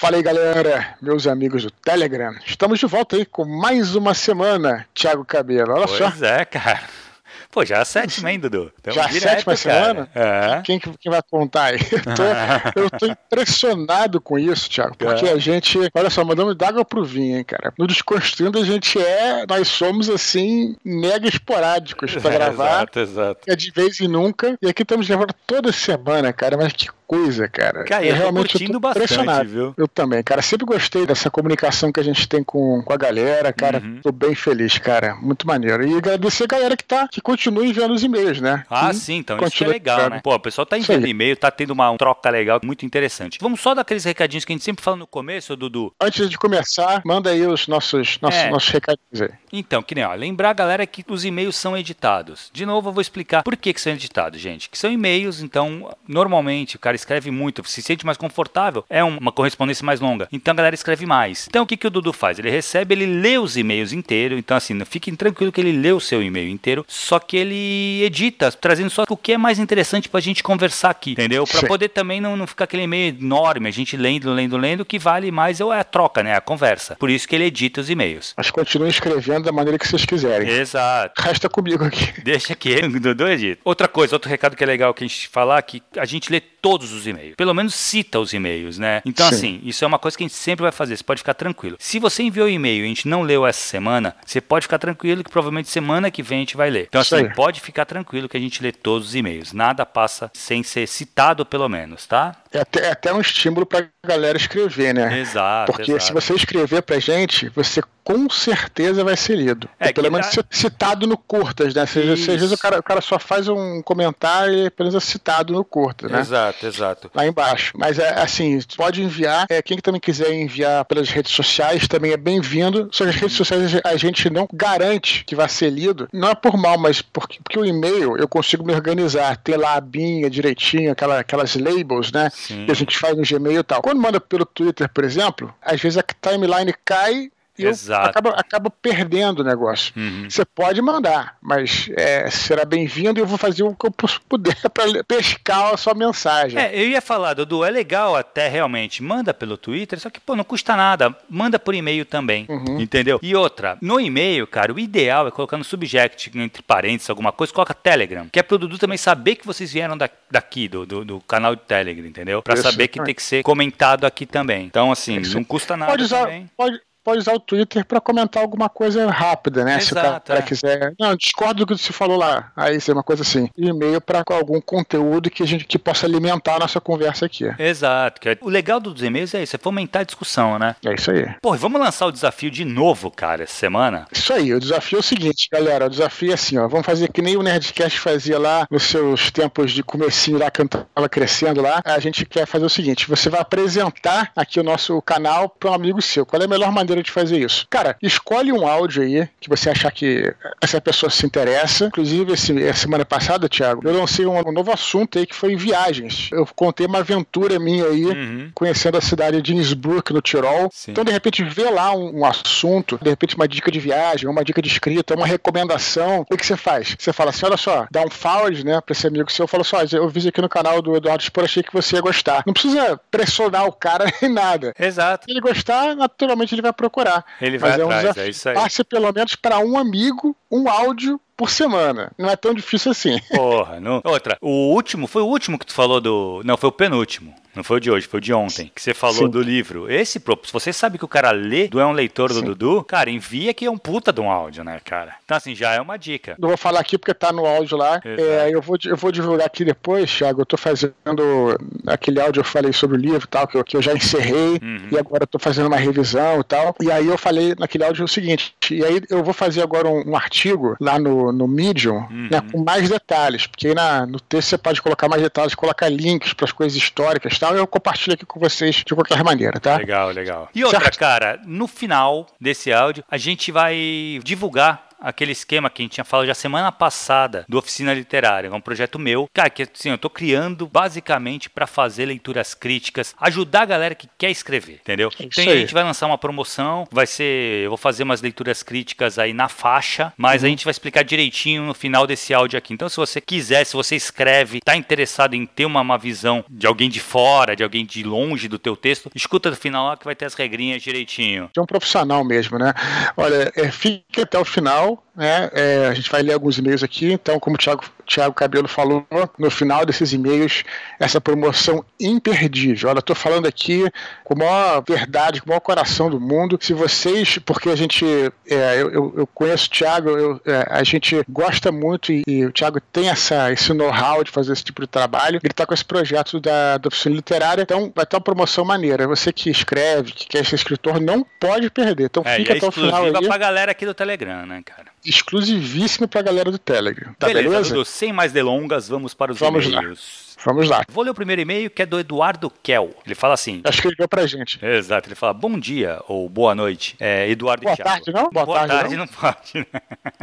Fala aí, galera, meus amigos do Telegram. Estamos de volta aí com mais uma semana, Thiago Cabelo. Olha pois só. Pois é, cara. Pô, já é a sétima, hein, Dudu? Tamo já é a sétima semana? É. Quem, quem vai contar aí? Eu tô, eu tô impressionado com isso, Thiago, porque é. a gente, olha só, mandamos d'água pro vinho, hein, cara. No Desconstruindo a gente é, nós somos assim, mega esporádicos pra gravar. exato, exato. É de vez em nunca. E aqui estamos gravando toda semana, cara, mas que coisa, cara. Cara, eu, eu realmente tô eu bastante, viu? Eu também, cara. Sempre gostei dessa comunicação que a gente tem com, com a galera, cara. Uhum. Tô bem feliz, cara. Muito maneiro. E agradecer a galera que tá, que continua enviando os e-mails, né? Ah, sim, então isso que é legal, né? Pô, o pessoal tá enviando e-mail, tá tendo uma troca legal, muito interessante. Vamos só dar aqueles recadinhos que a gente sempre fala no começo, Dudu. Antes de começar, manda aí os nossos, nossos, é. nossos recadinhos aí. Então, que nem, ó, lembrar a galera que os e-mails são editados. De novo, eu vou explicar por que, que são editados, gente. Que são e-mails, então, normalmente, o cara escreve muito, se sente mais confortável, é uma correspondência mais longa. Então a galera escreve mais. Então o que, que o Dudu faz? Ele recebe, ele lê os e-mails inteiros. Então, assim, fiquem tranquilo que ele lê o seu e-mail inteiro, só que ele edita, trazendo só o que é mais interessante pra gente conversar aqui, entendeu? Pra Sim. poder também não, não ficar aquele e-mail enorme, a gente lendo, lendo, lendo, o que vale mais é a troca, né? A conversa. Por isso que ele edita os e-mails. Mas continue escrevendo da maneira que vocês quiserem. Exato. Resta comigo aqui. Deixa aqui, Dudu edita. Outra coisa, outro recado que é legal que a gente falar, que a gente lê todos os e-mails. Pelo menos cita os e-mails, né? Então, Sim. assim, isso é uma coisa que a gente sempre vai fazer. Você pode ficar tranquilo. Se você enviou um e-mail e a gente não leu essa semana, você pode ficar tranquilo que provavelmente semana que vem a gente vai ler. Então, assim, pode ficar tranquilo que a gente lê todos os e-mails. Nada passa sem ser citado, pelo menos, tá? É até, é até um estímulo pra galera escrever, né? Exato. Porque exato. se você escrever pra gente, você com certeza vai ser lido. É, pelo menos dá... citado no curtas, né? Às vezes o cara, o cara só faz um comentário e apenas é citado no curtas, né? Exato, exato. Lá embaixo. Mas é assim, pode enviar. É, quem também quiser enviar pelas redes sociais também é bem-vindo. Só que as redes sociais a gente não garante que vai ser lido. Não é por mal, mas porque, porque o e-mail eu consigo me organizar, ter lá a abinha direitinho, aquela, aquelas labels, né? Sim. Que a gente faz no Gmail e tal. Quando manda pelo Twitter, por exemplo, às vezes a timeline cai e acaba, acaba perdendo o negócio. Uhum. Você pode mandar, mas é, será bem-vindo e eu vou fazer o que eu puder para pescar a sua mensagem. É, eu ia falar, Dudu, é legal até realmente, manda pelo Twitter, só que, pô, não custa nada, manda por e-mail também, uhum. entendeu? E outra, no e-mail, cara, o ideal é colocar no subject, entre parênteses, alguma coisa, coloca Telegram, que é pro Dudu também saber que vocês vieram da, daqui, do, do, do, canal de Telegram, entendeu? Para saber que tem que ser comentado aqui também. Então, assim, Isso. não custa nada pode usar, também. Pode, pode usar o Twitter para comentar alguma coisa rápida, né? Exato, se o cara é. quiser. Não, discordo do que você falou lá. Aí é uma coisa assim. E-mail para algum conteúdo que a gente que possa alimentar a nossa conversa aqui. Exato. É, o legal dos e-mails é isso, é fomentar a discussão, né? É isso aí. Pô, vamos lançar o desafio de novo, cara, essa semana? Isso aí. O desafio é o seguinte, galera. O desafio é assim, ó. Vamos fazer que nem o Nerdcast fazia lá nos seus tempos de comecinho lá, eu tava crescendo lá. A gente quer fazer o seguinte: você vai apresentar aqui o nosso canal para um amigo seu. Qual é a melhor maneira de fazer isso? Cara, escolhe um áudio aí que você achar que essa pessoa se interessa. Inclusive, esse, a semana passada, Thiago, eu lancei um, um, novo assunto aí que foi viagens. Eu contei uma aventura minha aí, uhum. conhecendo a cidade de Innsbruck, no Tirol. Sim. Então, de repente, vê lá um, um, assunto, de repente, uma dica de viagem, uma dica de escrita, uma recomendação. O que, você faz? Você fala assim: olha só, dá um forward, né, pra esse amigo seu. Fala só, eu vi aqui no canal do Eduardo Spor, achei que você ia gostar. Não precisa pressionar o cara nem nada. Exato. Se ele gostar, naturalmente ele vai procurar. Ele vai Mas atrás, é, um é isso aí. Passe pelo menos para um amigo um áudio por semana. Não é tão difícil assim. Porra, não. Outra, o último, foi o último que tu falou do. Não, foi o penúltimo. Não foi o de hoje, foi o de ontem. Que você falou Sim. do livro. Esse, se você sabe que o cara lê, do é um leitor do Sim. Dudu, cara, envia que é um puta de um áudio, né, cara? Então, assim, já é uma dica. Não vou falar aqui porque tá no áudio lá. É, eu, vou, eu vou divulgar aqui depois, Thiago. Eu tô fazendo aquele áudio, eu falei sobre o livro e tal, que eu, que eu já encerrei. Uhum. E agora eu tô fazendo uma revisão e tal. E aí eu falei naquele áudio o seguinte. E aí eu vou fazer agora um, um artigo lá no, no Medium, uhum. né, com mais detalhes. Porque aí na, no texto você pode colocar mais detalhes, colocar links para as coisas históricas e tal. Eu compartilho aqui com vocês de qualquer maneira, tá? Legal, legal. E outra, certo? cara, no final desse áudio, a gente vai divulgar aquele esquema que a gente tinha falado já semana passada do Oficina Literária, é um projeto meu. Cara, que assim, eu tô criando basicamente para fazer leituras críticas, ajudar a galera que quer escrever, entendeu? É Então a gente vai lançar uma promoção, vai ser, eu vou fazer umas leituras críticas aí na faixa, mas uhum. a gente vai explicar direitinho no final desse áudio aqui. Então se você quiser, se você escreve, tá interessado em ter uma, uma visão de alguém de fora, de alguém de longe do teu texto, escuta do final lá que vai ter as regrinhas direitinho. É um profissional mesmo, né? Olha, é, fique até o final, now né? É, a gente vai ler alguns e-mails aqui, então, como o Thiago, Thiago Cabelo falou, no final desses e-mails, essa promoção imperdível. Olha, eu tô falando aqui com a maior verdade, com o maior coração do mundo. Se vocês, porque a gente, é, eu, eu, conheço o Thiago, eu, é, a gente gosta muito e, e, o Thiago tem essa, esse know-how de fazer esse tipo de trabalho. Ele tá com esse projeto da, da oficina literária, então vai ter uma promoção maneira. Você que escreve, que quer ser escritor, não pode perder. Então é, fica é até o final aí. pra galera aqui do Telegram, né, cara? Exclusivíssimo pra galera do Telegram. Tá beleza? beleza? Dudu, sem mais delongas, vamos para os vamos e-mails. Lá. Vamos lá. Vou ler o primeiro e-mail que é do Eduardo Kel. Ele fala assim. Acho que ele deu pra gente. Exato. Ele fala bom dia ou boa noite. É, Eduardo boa tarde, não? Boa, boa tarde, tarde, não, não pode. Né?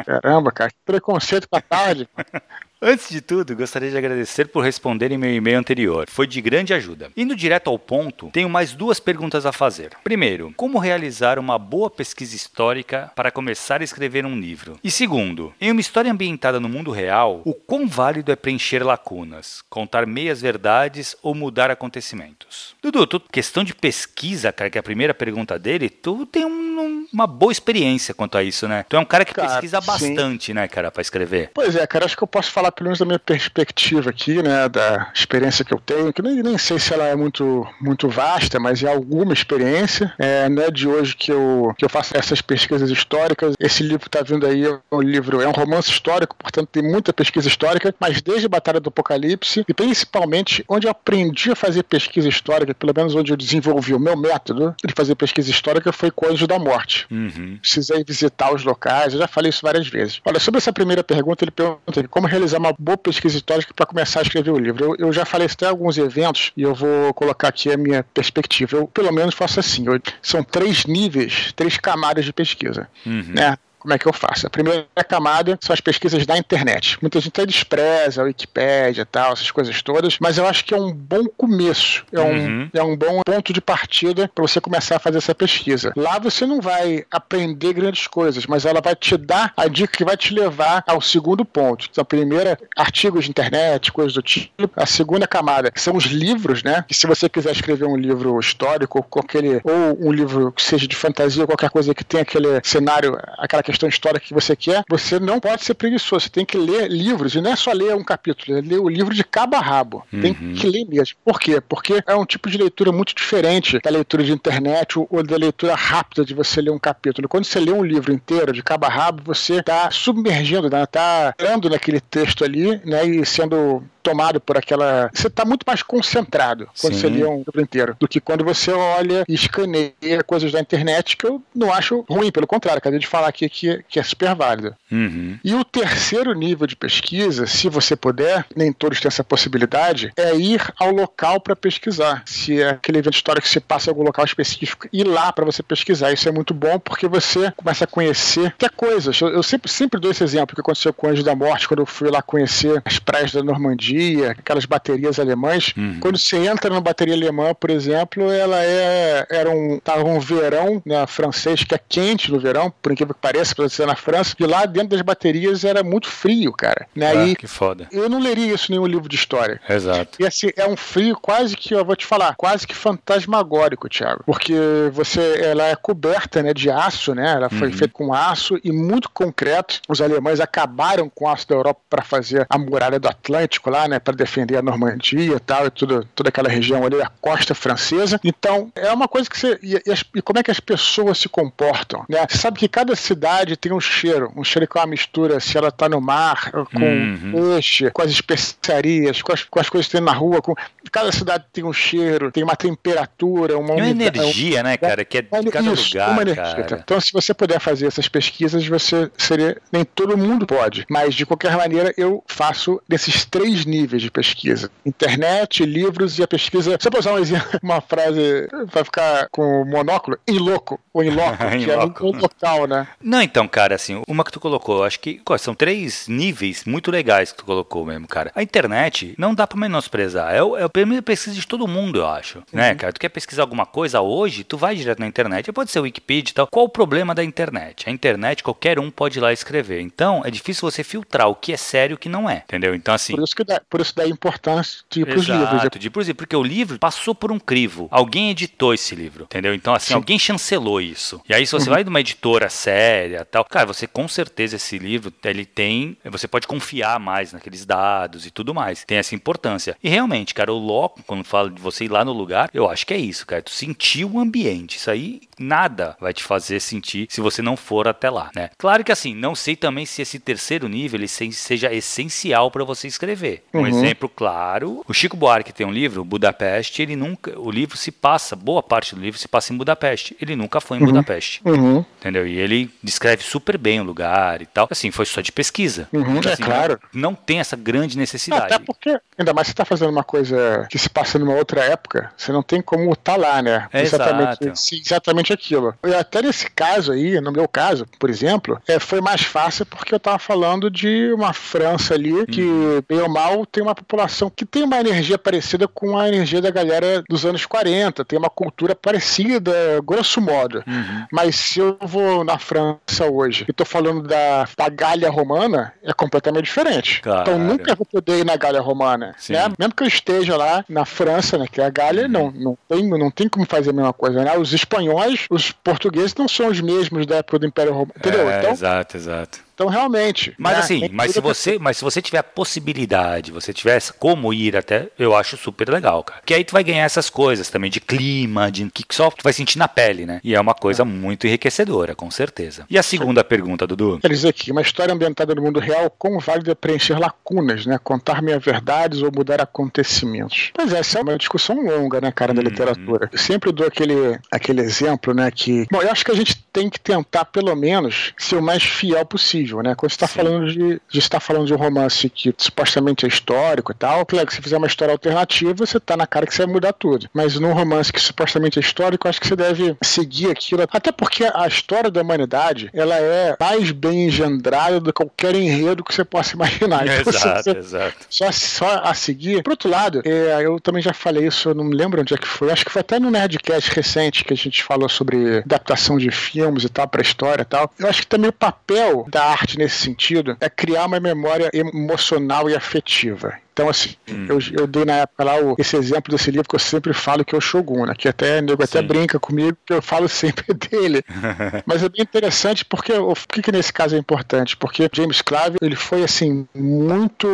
Caramba, cara. Que preconceito com a tarde. Antes de tudo, gostaria de agradecer por responderem meu e-mail anterior. Foi de grande ajuda. Indo direto ao ponto, tenho mais duas perguntas a fazer. Primeiro, como realizar uma boa pesquisa histórica para começar a escrever um livro? E segundo, em uma história ambientada no mundo real, o quão válido é preencher lacunas, contar meias verdades ou mudar acontecimentos? Dudu, tu, questão de pesquisa, cara, que é a primeira pergunta dele, tu tem um, um, uma boa experiência quanto a isso, né? Tu é um cara que cara, pesquisa sim. bastante, né, cara, para escrever. Pois é, cara, acho que eu posso falar falar pelo menos da minha perspectiva aqui, né, da experiência que eu tenho, que nem, nem sei se ela é muito, muito vasta, mas é alguma experiência. É, não é de hoje que eu, que eu faço essas pesquisas históricas. Esse livro que está vindo aí é um livro, é um romance histórico, portanto tem muita pesquisa histórica, mas desde a Batalha do Apocalipse e principalmente onde eu aprendi a fazer pesquisa histórica, pelo menos onde eu desenvolvi o meu método de fazer pesquisa histórica foi Cônjuge da Morte. Uhum. Precisei visitar os locais, eu já falei isso várias vezes. Olha, sobre essa primeira pergunta, ele pergunta como realizar fazer uma boa pesquisa histórica para começar a escrever o livro. Eu, eu já falei até alguns eventos e eu vou colocar aqui a minha perspectiva. Eu, pelo menos, faço assim. Eu, são três níveis, três camadas de pesquisa. Uhum. Né? Como é que eu faço? A primeira camada são as pesquisas da internet. Muita gente até despreza a Wikipédia e tal, essas coisas todas, mas eu acho que é um bom começo, é um, uhum. é um bom ponto de partida para você começar a fazer essa pesquisa. Lá você não vai aprender grandes coisas, mas ela vai te dar a dica que vai te levar ao segundo ponto. Então, a primeira, artigos de internet, coisas do tipo. A segunda camada são os livros, né? Que se você quiser escrever um livro histórico, ou, aquele, ou um livro que seja de fantasia, qualquer coisa que tenha aquele cenário, aquela questão questão histórica que você quer, você não pode ser preguiçoso. Você tem que ler livros, e não é só ler um capítulo, é ler o livro de cabo a rabo. Uhum. Tem que ler mesmo. Por quê? Porque é um tipo de leitura muito diferente da leitura de internet ou da leitura rápida de você ler um capítulo. Quando você lê um livro inteiro, de cabo a rabo, você está submergindo, está né? entrando naquele texto ali, né? E sendo tomado por aquela. Você está muito mais concentrado quando Sim. você lê um livro inteiro do que quando você olha e escaneia coisas da internet que eu não acho ruim, pelo contrário, acabei de falar aqui que, que é super válido. Uhum. E o terceiro nível de pesquisa, se você puder, nem todos têm essa possibilidade, é ir ao local para pesquisar. Se é aquele evento histórico que você passa em algum local específico, ir lá para você pesquisar. Isso é muito bom porque você começa a conhecer até coisas. Eu, eu sempre, sempre dou esse exemplo que aconteceu com o Anjo da Morte, quando eu fui lá conhecer as praias da Normandia aquelas baterias alemãs. Uhum. Quando você entra numa bateria alemã, por exemplo, ela é era um, tava um verão né, francês que é quente no verão, por incrível que pareça, para você na França, e lá dentro das baterias era muito frio, cara. Né? Ah, e que foda. Eu não leria isso em nenhum livro de história. Exato. E assim, é um frio quase que, eu vou te falar, quase que fantasmagórico, Thiago. Porque você, ela é coberta né, de aço, né? Ela foi uhum. feita com aço e muito concreto. Os alemães acabaram com o aço da Europa para fazer a muralha do Atlântico lá, né, para defender a Normandia e tal, e tudo, toda aquela região ali, a costa francesa. Então, é uma coisa que você. E, e, como é que as pessoas se comportam? Né? Você sabe que cada cidade tem um cheiro, um cheiro que é uma mistura, se ela está no mar, com uhum. peixe, com as especiarias, com as, com as coisas que tem na rua. Com... Cada cidade tem um cheiro, tem uma temperatura, uma, uma energia, um... né, cara, que é de cada Isso, lugar. Uma energia. Cara. Então, se você puder fazer essas pesquisas, você seria. Nem todo mundo pode, mas de qualquer maneira, eu faço desses três níveis níveis de pesquisa: internet, livros e a pesquisa. Se eu usar um uma frase, vai ficar com monóculo, em louco, ou em loco, que é um local, né? Não, então, cara, assim, uma que tu colocou, acho que são três níveis muito legais que tu colocou mesmo, cara. A internet não dá pra menosprezar. É o, é o primeiro pesquisa de todo mundo, eu acho. Né, uhum. Né, cara? Tu quer pesquisar alguma coisa hoje, tu vai direto na internet. Pode ser Wikipedia e tal. Qual o problema da internet? A internet, qualquer um pode ir lá escrever. Então, é difícil você filtrar o que é sério e o que não é. Entendeu? Então, assim. Por isso que dá, por isso dá importância de ir pros Exato, livros. De ir pros livros. Porque o livro passou por um crivo. Alguém editou esse livro. Entendeu? Então, assim, Sim. alguém chancelou isso. E aí, se você uhum. vai de uma editora séria tal, cara, você com certeza esse livro, ele tem. Você pode confiar mais naqueles dados e tudo mais. Tem essa importância. E realmente, cara, o loco, quando fala de você ir lá no lugar, eu acho que é isso, cara. Tu sentir o ambiente. Isso aí nada vai te fazer sentir se você não for até lá, né? Claro que assim, não sei também se esse terceiro nível ele seja essencial para você escrever. Um uhum. exemplo claro, o Chico Buarque tem um livro, Budapeste, ele nunca, o livro se passa, boa parte do livro se passa em Budapeste. Ele nunca foi em uhum. Budapeste. Uhum. Entendeu? E ele descreve super bem o lugar e tal. Assim, foi só de pesquisa. Uhum. Então, assim, é claro. Não, não, tem essa grande necessidade. Até porque, ainda mais se está fazendo uma coisa que se passa numa outra época, você não tem como estar tá lá, né? É exatamente, exatamente aquilo. E até nesse caso aí, no meu caso, por exemplo, é, foi mais fácil porque eu estava falando de uma França ali que, uhum. bem ou mal, tem uma população que tem uma energia parecida com a energia da galera dos anos 40, tem uma cultura parecida, grosso modo. Uhum. Mas se eu vou na França hoje e estou falando da, da Galha Romana, é completamente diferente. Então nunca vou poder ir na Galha Romana. Né? Mesmo que eu esteja lá na França, né, que é a Galha, uhum. não, não, tem, não tem como fazer a mesma coisa. Né? Os espanhóis, os portugueses não são os mesmos da época do Império Romano. Entendeu? É, então, exato, exato. Então, realmente. Mas né, assim, mas se você, mas se você tiver a possibilidade, você tivesse como ir até, eu acho super legal, cara. Que aí tu vai ganhar essas coisas também de clima, de que só tu vai sentir na pele, né? E é uma coisa é. muito enriquecedora, com certeza. E a segunda pergunta, Dudu? Quer dizer aqui, uma história ambientada no mundo real, como válida preencher lacunas, né? Contar minhas verdades ou mudar acontecimentos. Mas essa é uma discussão longa, né, cara, da uhum. literatura. Eu sempre dou aquele, aquele exemplo, né, que... Bom, eu acho que a gente tem que tentar, pelo menos, ser o mais fiel possível né? Quando você está falando de, estar falando de um romance que supostamente é histórico e tal, claro que se fizer uma história alternativa, você tá na cara que você vai mudar tudo. Mas num romance que supostamente é histórico, acho que você deve seguir aquilo, até porque a história da humanidade, ela é mais bem engendrada do que qualquer enredo que você possa imaginar. Então, exato, você, exato. Só, só a seguir. Por outro lado, é, eu também já falei isso, eu não me lembro onde é que foi, acho que foi até no Nerdcast recente que a gente falou sobre adaptação de filmes e tal, pra história e tal. Eu acho que também o papel da arte nesse sentido é criar uma memória emocional e afetiva. Então, assim, hum. eu, eu dei na época lá o, esse exemplo desse livro que eu sempre falo que é o Shogun, né? Que até nego até brinca comigo que eu falo sempre dele. Mas é bem interessante porque o que, que nesse caso é importante? Porque James Clavell ele foi assim muito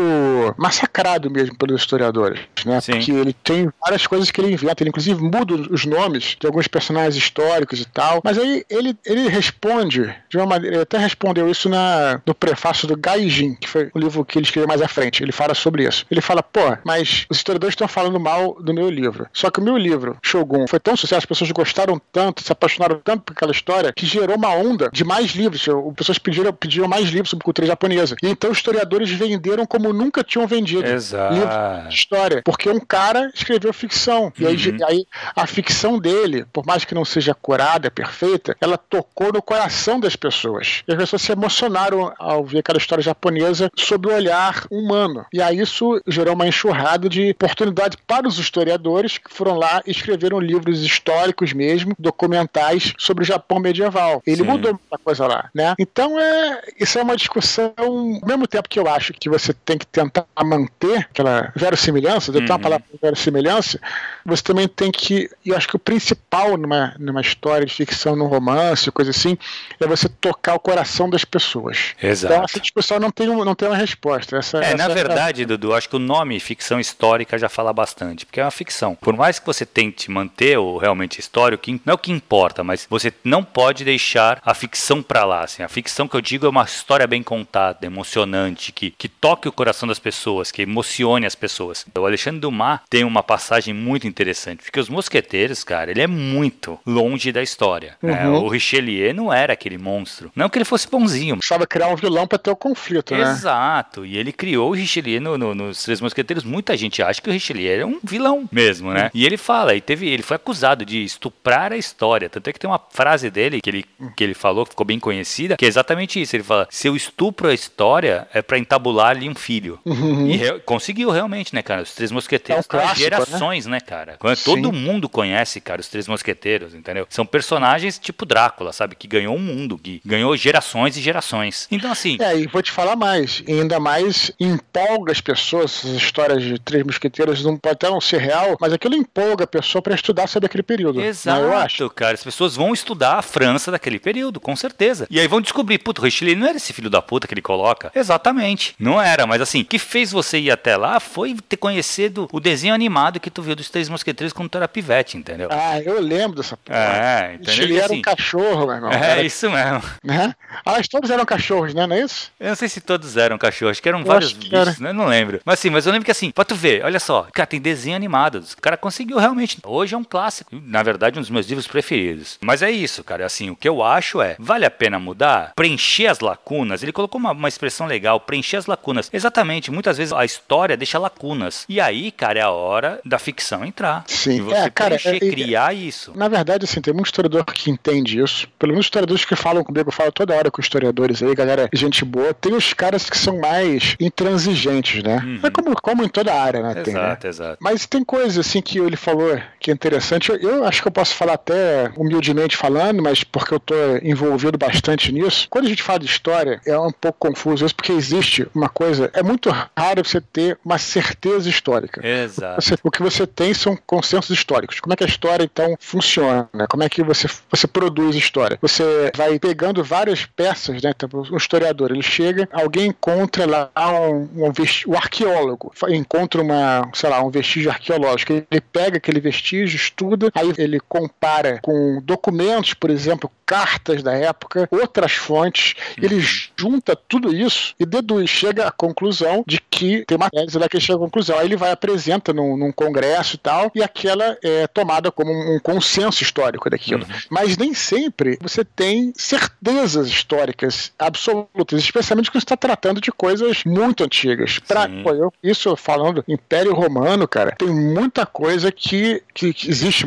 massacrado mesmo pelos historiadores, né? Sim. Porque ele tem várias coisas que ele inventa, ele inclusive muda os nomes de alguns personagens históricos e tal. Mas aí ele, ele responde de uma maneira, ele até respondeu isso na, no prefácio do Gaijin, que foi o livro que ele escreveu mais à frente. Ele fala sobre isso ele fala, pô, mas os historiadores estão falando mal do meu livro. Só que o meu livro, Shogun, foi tão sucesso, as pessoas gostaram tanto, se apaixonaram tanto por aquela história, que gerou uma onda de mais livros. As pessoas pediram, pediram mais livros sobre cultura japonesa. E então os historiadores venderam como nunca tinham vendido. Exato. Livros de história. Porque um cara escreveu ficção. E aí, uhum. aí a ficção dele, por mais que não seja curada, perfeita, ela tocou no coração das pessoas. E as pessoas se emocionaram ao ver aquela história japonesa sob o olhar humano. E aí isso gerou uma enxurrada de oportunidade para os historiadores que foram lá e escreveram livros históricos mesmo, documentais sobre o Japão medieval. Ele Sim. mudou muita coisa lá, né? Então é, isso é uma discussão, ao mesmo tempo que eu acho que você tem que tentar manter aquela verossimilhança, uhum. tenho uma palavra verossimilhança, você também tem que, eu acho que o principal numa, numa história de ficção, num romance, coisa assim, é você tocar o coração das pessoas. Exato. Então essa discussão não tem, não tem uma resposta. Essa, é, essa na verdade, é... Dudu, acho que o nome ficção histórica já fala bastante, porque é uma ficção. Por mais que você tente manter o realmente histórico, não é o que importa, mas você não pode deixar a ficção para lá. Assim. A ficção que eu digo é uma história bem contada, emocionante, que, que toque o coração das pessoas, que emocione as pessoas. O Alexandre Dumas tem uma passagem muito interessante, porque os mosqueteiros, cara, ele é muito longe da história. Né? Uhum. Né? O Richelieu não era aquele monstro. Não que ele fosse bonzinho. Precisava criar um vilão para ter o conflito, né? Exato. E ele criou o Richelieu no, no, no Os Três Mosqueteiros, muita gente acha que o Richelieu era um vilão mesmo, né? E ele fala, e teve, ele foi acusado de estuprar a história. Tanto é que tem uma frase dele que ele, que ele falou, que ficou bem conhecida, que é exatamente isso. Ele fala: se eu estupro a história, é para entabular ali um filho. Uhum. E re conseguiu realmente, né, cara? Os Três Mosqueteiros É um clássico, gerações, né, cara? Todo mundo conhece, cara, os Três Mosqueteiros, entendeu? São personagens tipo Drácula, sabe? Que ganhou um mundo, que ganhou gerações e gerações. Então, assim, É, e vou te falar mais, e ainda mais empolga as pessoas, essas histórias de três mosqueteiros não pode até não ser real, mas aquilo empolga a pessoa para estudar sobre aquele período. né, Exato, eu acho. cara. As pessoas vão estudar a França daquele período, com certeza. E aí vão descobrir, puto, o Richelieu não era esse filho da puta que ele coloca. Exatamente. Não era, mas assim, o que fez você ir até lá foi ter conhecido o desenho animado que tu viu dos Três Mosqueteiros quando tu era pivete, entendeu? Ah, eu lembro dessa porra. É, entendeu? Ele E era assim, um cachorro, meu irmão. É Era- isso mesmo. né? Ah, mas todos eram cachorros, né? Não é isso? Eu não sei se todos eram cachorros, acho que eram Eu vários que bichos, né? Não lembro. Mas assim, mas eu lembro que assim, pra tu ver, olha só, cara, tem desenho animado. O cara conseguiu realmente. Hoje é um clássico. Na verdade, um dos meus livros preferidos. Mas é isso, cara. Assim, o que eu acho é, vale a pena mudar? Preencher as lacunas. Ele colocou uma, uma expressão legal, preencher as lacunas. Exatamente, muitas vezes a história deixa lacunas. E aí, cara, é a hora da ficção entrar. Sim. E você É, cara, preencher, é- é- criar isso. Na verdade, assim, tem muito historiador que entende isso. Pelo menos historiadores que falam comigo, eu falo toda hora com historiadores aí, galera, gente boa. Tem os caras que são mais intransigentes, né? Uhum. É como, como em toda área, né? Tem, né? Exato, exato. Mas tem coisas assim que ele falou que é interessante. Eu, eu acho que eu posso falar até humildemente falando, mas porque eu tô envolvido bastante nisso. Quando a gente fala de história, é um pouco confuso isso, porque existe uma coisa. É muito raro você ter uma certeza histórica. Exato. Você- o que você tem são consensos históricos. Como é que a história, então, funciona? Como é que você, você produz história? Você vai pegando várias peças, né? Então, um historiador, ele chega, alguém encontra lá um, um vesti- o arqueólogo, encontra uma, sei lá, um vestígio arqueológico. Ele pega aquele vestígio, estuda, aí ele compara com documentos, por exemplo, cartas da época, outras fontes, ele junta tudo isso e deduz, chega à conclusão de que tem uma tese lá que ele chega à conclusão. Aí ele vai apresenta num, num congresso e tal, e aquela é tomada como um consenso histórico daquilo. Mas nem sempre você tem certezas históricas absolutas, especialmente quando você está tratando de coisas muito antigas. Pra, pô, isso falando Império Romano, cara, tem muita coisa que, que, existe,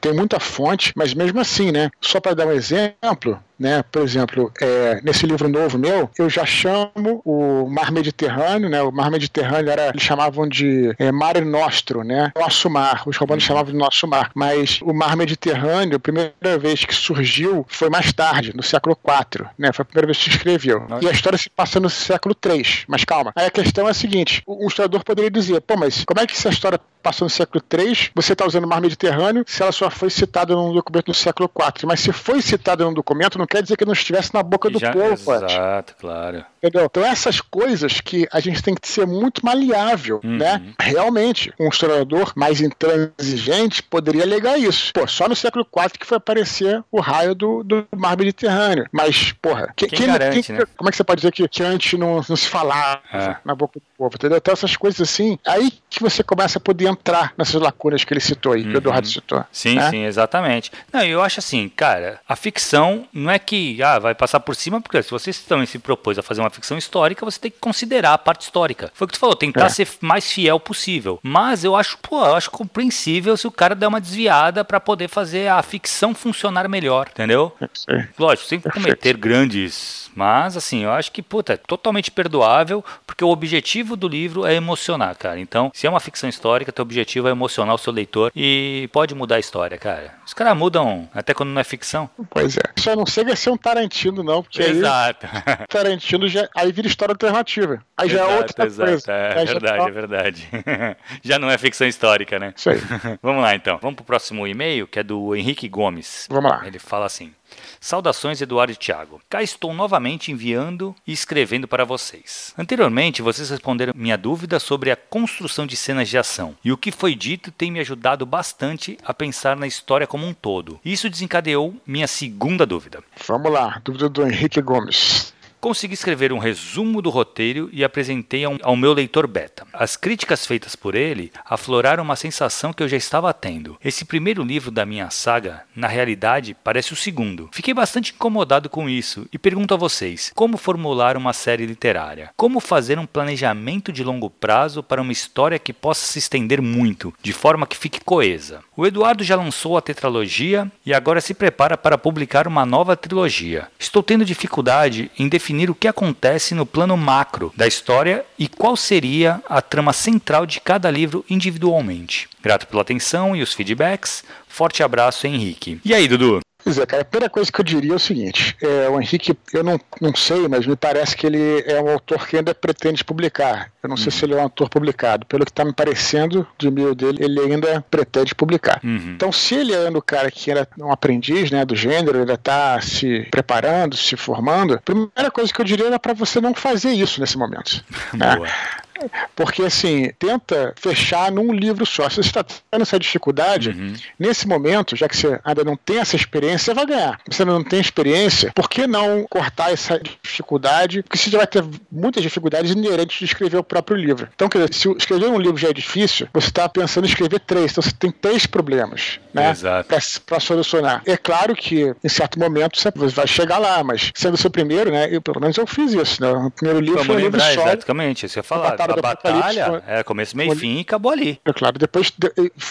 tem muita fonte, mas mesmo assim, né? Só para dar um exemplo, né? Por exemplo, é, nesse livro novo meu, eu já chamo o Mar Mediterrâneo, né? O Mar Mediterrâneo era, eles chamavam de é, Mare Nostro, né? Nosso mar. Os romanos chamavam de Nosso Mar. Mas o Mar Mediterrâneo, a primeira vez que surgiu foi mais tarde, no século IV, né? Foi a primeira vez que se escreveu. Nossa. E a história se passa no século III. Mas calma. Aí a questão é a seguinte: o, o historiador poderia dizer, pô, mas como é que essa história passou no século III, você está usando o Mar Mediterrâneo, se ela só foi citada num documento do século IV. Mas se foi citada num documento, não quer dizer que não estivesse na boca do Já- povo. Exato, claro. Entendeu? Então essas coisas que a gente tem que ser muito maleável, Uhum. né? Realmente, um historiador mais intransigente poderia alegar isso. Pô, só no século IV que foi aparecer o raio do, do mar Mediterrâneo. Mas, porra, que- Quem que- garante, que- né? como é que você pode dizer que, que antes não, não se falava É. na boca do povo, entendeu? Então essas coisas assim, aí que você começa a poder entrar nessas lacunas que ele citou aí, que o Eduardo citou. Sim, né? sim, exatamente. Não, eu acho assim, cara, a ficção não é que ah, vai passar por cima, porque se você também se propôs a fazer uma ficção histórica, você tem que considerar a parte histórica. Foi o que tu falou, tentar É. ser mais fiel possível. Mas eu acho, pô, eu acho compreensível se o cara der uma desviada pra poder fazer a ficção funcionar melhor, entendeu? Sim. Lógico, sem cometer grandes. Mas, assim, eu acho que, puta, é totalmente perdoável, porque o objetivo do livro é emocionar, cara. Então, se é uma ficção histórica, teu objetivo é emocionar o seu leitor e pode mudar a história, cara. Os caras mudam até quando não é ficção. Pois é. Só não chega a ser um Tarantino, não, porque aí Exato. Tarantino já aí vira história alternativa. Aí já é Exato, outra exato. coisa. É Aí já verdade, tá- é verdade. Já não é ficção histórica, né? Isso aí. Vamos lá então. Vamos pro próximo e-mail, que é do Henrique Gomes. Vamos lá. Ele fala assim: Saudações, Eduardo e Thiago. Cá estou novamente enviando e escrevendo para vocês. Anteriormente, vocês responderam minha dúvida sobre a construção de cenas de ação. E o que foi dito tem me ajudado bastante a pensar na história como um todo. Isso desencadeou minha segunda dúvida. Vamos lá. Dúvida do Henrique Gomes. Consegui escrever um resumo do roteiro e apresentei ao, meu leitor beta. As críticas feitas por ele afloraram uma sensação que eu já estava tendo. Esse primeiro livro da minha saga, na realidade, parece o segundo. Fiquei bastante incomodado com isso e pergunto a vocês: como formular uma série literária? Como fazer um planejamento de longo prazo para uma história que possa se estender muito, de forma que fique coesa? O Eduardo já lançou a tetralogia e agora se prepara para publicar uma nova trilogia. Estou tendo dificuldade em definir o que acontece no plano macro da história e qual seria a trama central de cada livro individualmente. Grato pela atenção e os feedbacks. Forte abraço, Henrique. E aí, Dudu? Pois é, cara, a primeira coisa que eu diria é o seguinte: é, o Henrique, eu não, não sei, mas me parece que ele é um autor que ainda pretende publicar. Eu não uhum. sei se ele é um autor publicado. Pelo que está me parecendo de e-mail dele, ele ainda pretende publicar. Uhum. Então, se ele é um cara que era um aprendiz né, do gênero, ainda está se preparando, se formando, a primeira coisa que eu diria é para você não fazer isso nesse momento. né? Porque, assim, tenta fechar num livro só. Se você está tendo essa dificuldade, uhum. nesse momento, já que você ainda não tem essa experiência, você vai ganhar. Você ainda não tem experiência, por que não cortar essa dificuldade? Porque você já vai ter muitas dificuldades inerentes de escrever o próprio livro. Então, quer dizer, se escrever um livro já é difícil, você está pensando em escrever três. Então, você tem três problemas, né? Para solucionar. É claro que, em certo momento, você vai chegar lá, mas sendo o seu primeiro, né? Eu, pelo menos eu fiz isso, né? O primeiro livro Vamos foi um livro só. Exatamente, isso ia falar a batalha é começo, meio e fim e acabou ali. É claro, depois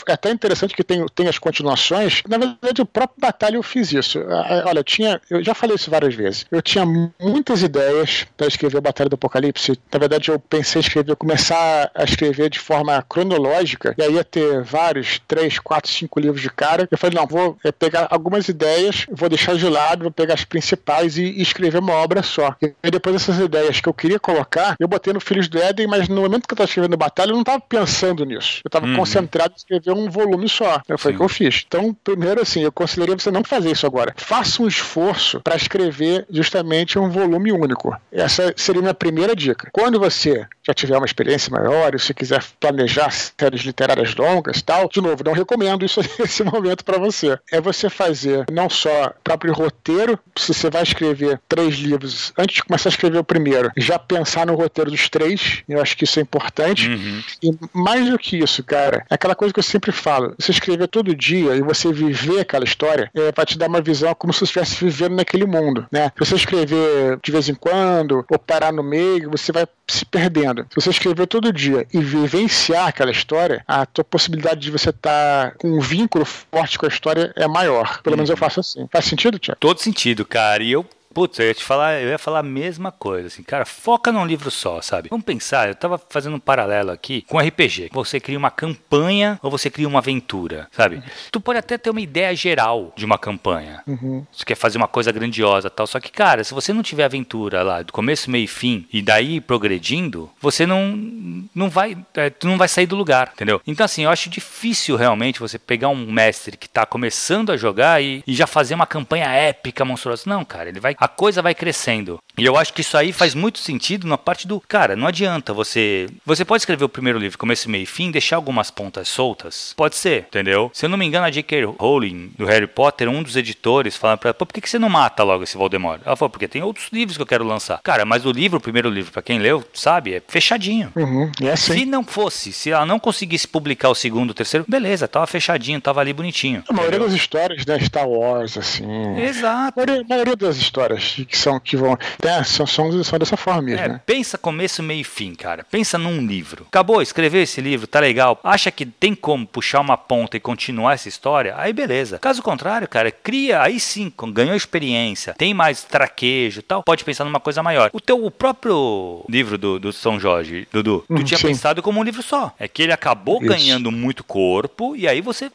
é até interessante que tem, tem as continuações. Na verdade, o próprio Batalha eu fiz isso. Olha, eu tinha, eu já falei isso várias vezes. Eu tinha muitas ideias para escrever a Batalha do Apocalipse. Na verdade, eu pensei em escrever, começar a escrever de forma cronológica, e aí ia ter vários, três, quatro, cinco livros de cara. Eu falei, não, vou é, pegar algumas ideias, vou deixar de lado, vou pegar as principais e, e escrever uma obra só. E depois dessas ideias que eu queria colocar, eu botei no Filhos do Éden, mas no momento que eu estava escrevendo Batalha, eu não estava pensando nisso. Eu estava uhum. concentrado em escrever um volume só. Foi o que eu fiz. Então, primeiro, assim, eu consideraria você não fazer isso agora. Faça um esforço para escrever justamente um volume único. Essa seria a minha primeira dica. Quando você já tiver uma experiência maior, e se quiser planejar séries literárias longas tal, de novo, não recomendo isso nesse momento para você. É você fazer não só próprio roteiro, se você vai escrever três livros, antes de começar a escrever o primeiro, já pensar no roteiro dos três, eu acho que isso é importante. Uhum. E mais do que isso, cara, é aquela coisa que eu sempre falo: você escrever todo dia e você viver aquela história, é, vai te dar uma visão como se você estivesse vivendo naquele mundo, né? Se você escrever de vez em quando, ou parar no meio, você vai se perdendo. Se você escrever todo dia e vivenciar aquela história, a tua possibilidade de você estar tá com um vínculo forte com a história é maior. Pelo uhum. menos eu faço assim. Faz sentido, Tiago? Todo sentido, cara. E eu Putz, eu ia te falar, eu ia falar a mesma coisa, assim, cara, foca num livro só, sabe? Vamos pensar, eu tava fazendo um paralelo aqui com RPG. Você cria uma campanha ou você cria uma aventura, sabe? Tu pode até ter uma ideia geral de uma campanha. Uhum. Você quer fazer uma coisa grandiosa tal. Só que, cara, se você não tiver aventura lá, do começo, meio e fim, e daí progredindo, você não, não vai. É, tu não vai sair do lugar, entendeu? Então, assim, eu acho difícil realmente você pegar um mestre que tá começando a jogar e, e já fazer uma campanha épica, monstruosa. Não, cara, ele vai a coisa vai crescendo. E eu acho que isso aí faz muito sentido na parte do, cara, não adianta você, você pode escrever o primeiro livro começo, meio e fim, deixar algumas pontas soltas. Pode ser, entendeu? Se eu não me engano, a J.K. Rowling do Harry Potter, um dos editores, falando para ela, por que, que você não mata logo esse Voldemort? Ela falou, porque tem outros livros que eu quero lançar. Cara, mas o livro, o primeiro livro, para quem leu, sabe, é fechadinho. Uhum, é assim. Se não fosse, se ela não conseguisse publicar o segundo, o terceiro, beleza, tava fechadinho, tava ali bonitinho. A maioria entendeu? das histórias, né, Star Wars, assim. Exato. A maioria, a maioria das histórias que são que vão. É, são, são, são dessa forma mesmo. É, né? Pensa começo, meio e fim, cara. Pensa num livro. Acabou, escreveu esse livro, tá legal. Acha que tem como puxar uma ponta e continuar essa história? Aí beleza. Caso contrário, cara, cria, aí sim, ganhou experiência, tem mais traquejo e tal, pode pensar numa coisa maior. O teu o próprio livro do, do São Jorge, Dudu, tu hum, tinha sim. pensado como um livro só. É que ele acabou Isso. ganhando muito corpo e aí você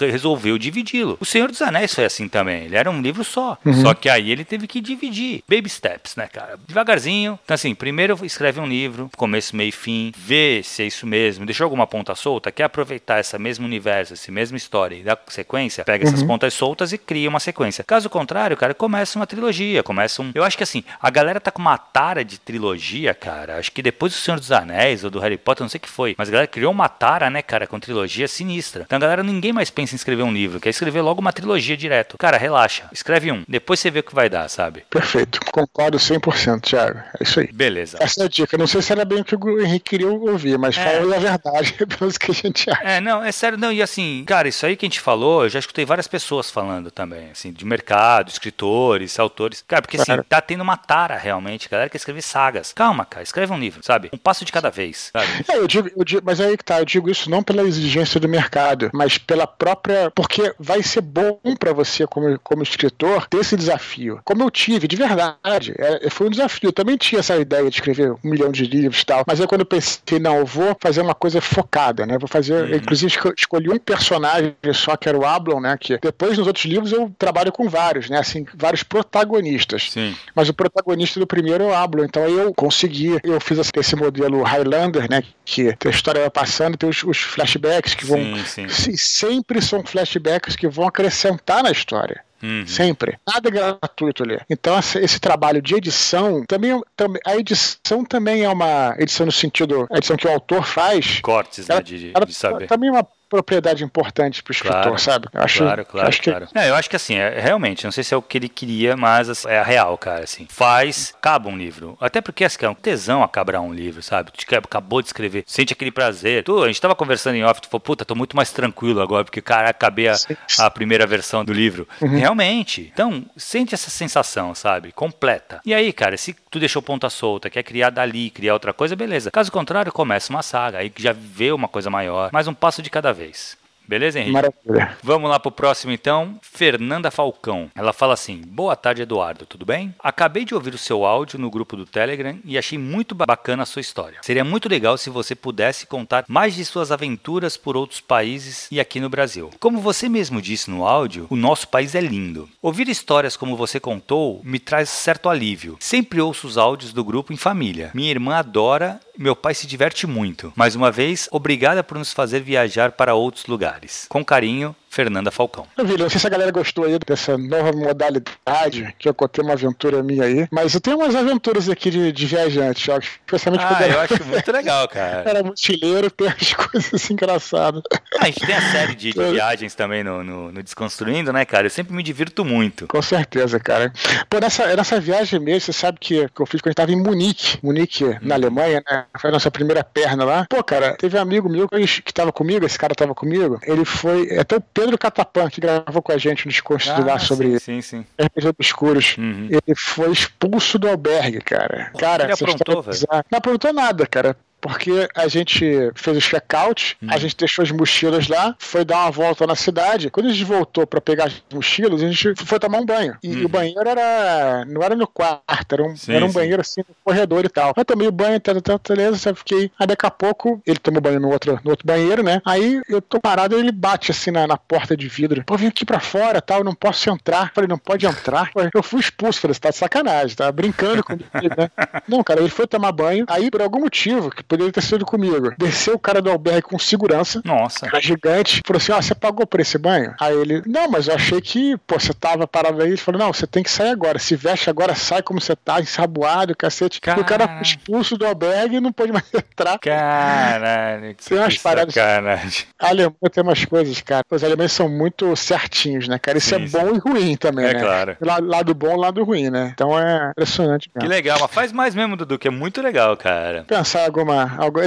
resolveu dividi-lo. O Senhor dos Anéis foi assim também. Ele era um livro só. Uhum. Só que aí ele teve que dividir. Baby steps, né, cara? Devagarzinho. Então, assim, primeiro escreve um livro, começo, meio e fim, vê se é isso mesmo, deixou alguma ponta solta, quer aproveitar esse mesmo universo, essa mesma história e dá sequência, pega uhum. essas pontas soltas e cria uma sequência. Caso contrário, cara, começa uma trilogia, começa um. Eu acho que assim, a galera tá com uma tara de trilogia, cara. Acho que depois do Senhor dos Anéis ou do Harry Potter, não sei o que foi, mas a galera criou uma tara, né, cara, com trilogia sinistra. Então a galera, ninguém mais pensa em escrever um livro, quer escrever logo uma trilogia direto. Cara, relaxa, escreve um, depois você vê o que vai dar, sabe? Perfeito, concordo 100%, Thiago. É isso aí. Beleza. Essa é a dica. Não sei se era bem o que o Henrique queria ouvir, mas é. falou a verdade, pelo que a gente acha. É, não, é sério. Não, e assim, cara, isso aí que a gente falou, eu já escutei várias pessoas falando também, assim, de mercado, escritores, autores. Cara, porque assim, tá tendo uma tara realmente, galera que escreve sagas. Calma, cara, escreve um livro, sabe? Um passo de cada vez, sabe? É, eu digo, eu digo, mas aí que tá, eu digo isso não pela exigência do mercado, mas pela própria. Porque vai ser bom para você, como, como escritor, ter esse desafio. Como eu tive, de verdade. É, foi um desafio. Eu também tinha essa ideia de escrever um milhão de livros e tal. Mas aí quando eu pensei, não, eu vou fazer uma coisa focada, né? Vou fazer. Uhum. Inclusive, escolhi um personagem só, que era o Ablon, né? Que depois nos outros livros eu trabalho com vários, né? Assim, vários protagonistas. Sim. Mas o protagonista do primeiro é o Ablon. Então aí eu consegui, eu fiz esse modelo Highlander, né? Que a história vai passando, tem os, os flashbacks que vão. Sim, sim. Sempre são flashbacks que vão acrescentar na história. Uhum. Sempre. Nada é gratuito ali. Então, esse trabalho de edição, também, também a edição também é uma edição no sentido, a edição que o autor faz. Cortes, ela, né, de, de saber. Também é uma propriedade importante para o escritor, claro, sabe? Eu acho, claro, claro, acho claro. Que... É, eu acho que assim, é, realmente, não sei se é o que ele queria, mas assim, é a real, cara, assim. Faz, acaba um livro. Até porque, assim, é um tesão acabar um livro, sabe? Tu acabou de escrever, sente aquele prazer. Tu, a gente tava conversando em off, tu falou, puta, tô muito mais tranquilo agora, porque, cara, acabei a, a primeira versão do livro. Uhum. Realmente. Então, sente essa sensação, sabe? Completa. E aí, cara, se tu deixou ponta solta, quer criar dali, criar outra coisa, beleza. Caso contrário, começa uma saga, aí já vê uma coisa maior, mais um passo de cada vez. Beleza, Henrique? Maravilha. Vamos lá pro próximo então. Fernanda Falcão. Ela fala assim: Boa tarde, Eduardo, tudo bem? Acabei de ouvir o seu áudio no grupo do Telegram e achei muito bacana a sua história. Seria muito legal se você pudesse contar mais de suas aventuras por outros países e aqui no Brasil. Como você mesmo disse no áudio, o nosso país é lindo. Ouvir histórias como você contou me traz certo alívio. Sempre ouço os áudios do grupo em família. Minha irmã adora meu pai se diverte muito. Mais uma vez, obrigada por nos fazer viajar para outros lugares. Com carinho, Fernanda Falcão. Maravilha, não sei se a galera gostou aí dessa nova modalidade, que eu contei uma aventura minha aí, mas eu tenho umas aventuras aqui de, de viajante, ó, especialmente ah, eu acho muito legal, cara. Era mochileiro, tem as coisas engraçadas. Ah, a gente tem a série de, de viagens também no, no, no, Desconstruindo, né, cara? Eu sempre me divirto muito. Com certeza, cara. Pô, nessa, nessa viagem mesmo, você sabe que, que eu fiz quando a gente tava em Munique, Munique, hum. na Alemanha, né? Foi a nossa primeira perna lá. Pô, cara, teve um amigo meu que tava comigo, esse cara tava comigo, ele foi, até o Pedro Catapan, que gravou com a gente nos cursos ah, lá sobre sim, sim, RPG Obscuros. Uhum. Ele foi expulso do albergue, cara. Cara, ele aprontou, velho? Não aprontou nada, cara porque a gente fez o check-out, hum. a gente deixou as mochilas lá, foi dar uma volta na cidade. Quando a gente voltou para pegar as mochilas, a gente foi tomar um banho. E hum. o banheiro era. não era no quarto, era um, sim, era um banheiro assim no corredor e tal. Eu tomei o banho, tá, tá, beleza, eu fiquei. Aí daqui a pouco ele tomou banho no outro, no outro banheiro, né? Aí eu tô parado e ele bate assim na, na porta de vidro. Pô, vim aqui pra fora tal, não posso entrar. Falei, não pode entrar. Eu fui expulso, falei, você tá de sacanagem, tá brincando comigo, né? Não, cara, ele foi tomar banho. Aí, por algum motivo, que poderia ter sido comigo. Desceu o cara do albergue com segurança. Nossa. Cara gigante. Falou assim: Ó, oh, você pagou por esse banho? Aí ele, não, mas eu achei que, pô, você tava parado aí. Ele falou: Não, você tem que sair agora. Se veste agora, sai como você tá, ensaboado, cacete. Cara... E o cara foi expulso do albergue e não pôde mais entrar. Caralho, tem umas paradas. Caralho. A Alemanha tem umas coisas, cara. Os alemães são muito certinhos, né, cara? Isso sim, é bom sim. e ruim também, é né? claro. Lado bom, lado ruim, né? Então é impressionante. Mesmo. Que legal, mas faz mais mesmo, Dudu, que é muito legal, cara. Pensar alguma,